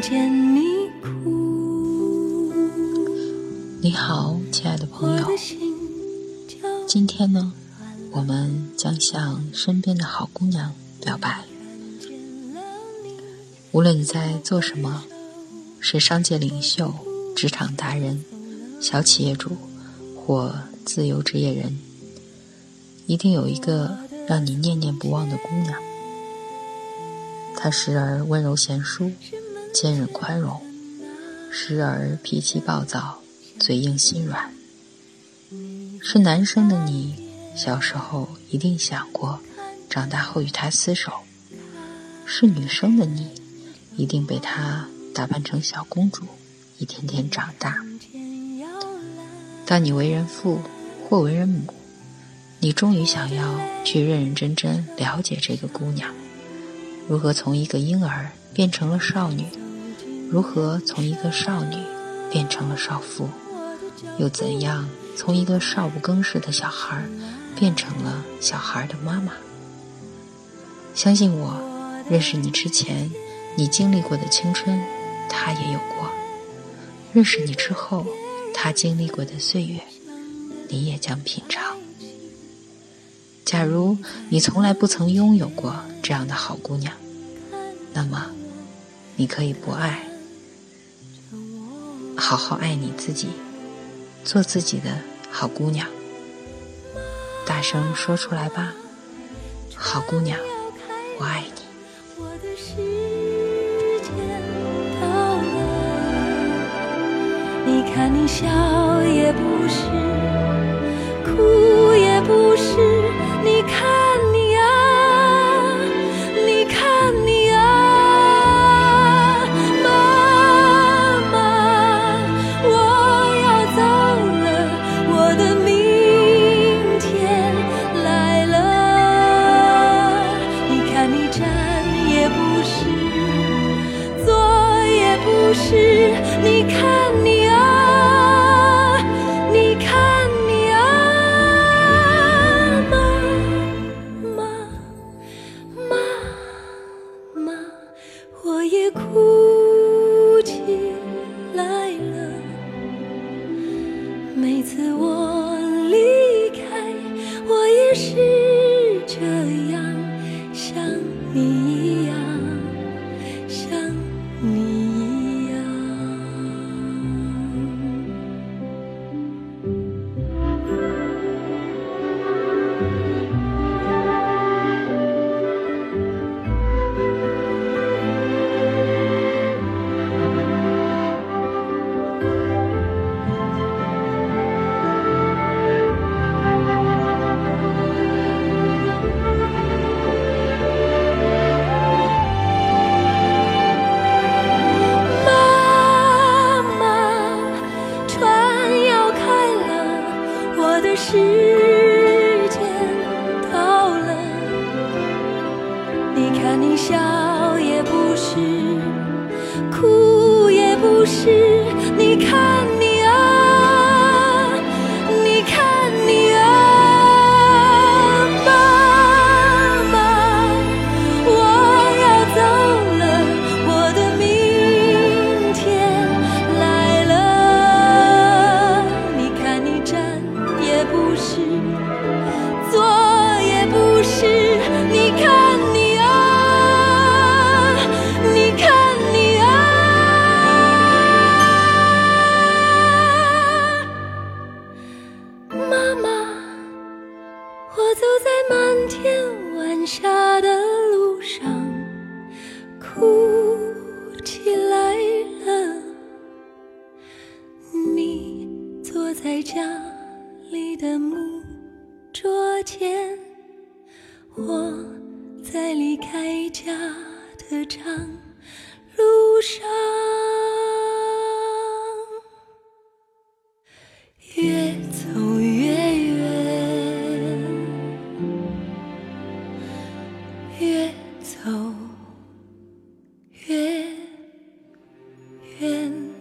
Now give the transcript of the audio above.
见你哭。你好，亲爱的朋友，今天呢，我们将向身边的好姑娘表白。无论你在做什么，是商界领袖、职场达人、小企业主或自由职业人，一定有一个让你念念不忘的姑娘。她时而温柔贤淑、坚韧宽容，时而脾气暴躁、嘴硬心软。是男生的你，小时候一定想过，长大后与他厮守；是女生的你。一定被她打扮成小公主，一天天长大。当你为人父或为人母，你终于想要去认认真真了解这个姑娘，如何从一个婴儿变成了少女，如何从一个少女变成了少妇，又怎样从一个少不更事的小孩变成了小孩的妈妈？相信我，认识你之前。你经历过的青春，他也有过；认识你之后，他经历过的岁月，你也将品尝。假如你从来不曾拥有过这样的好姑娘，那么你可以不爱，好好爱你自己，做自己的好姑娘。大声说出来吧，好姑娘，我爱你。你看你笑也不是，的事家里的木桌前，我在离开家的长路上。越走越远。越走。越远。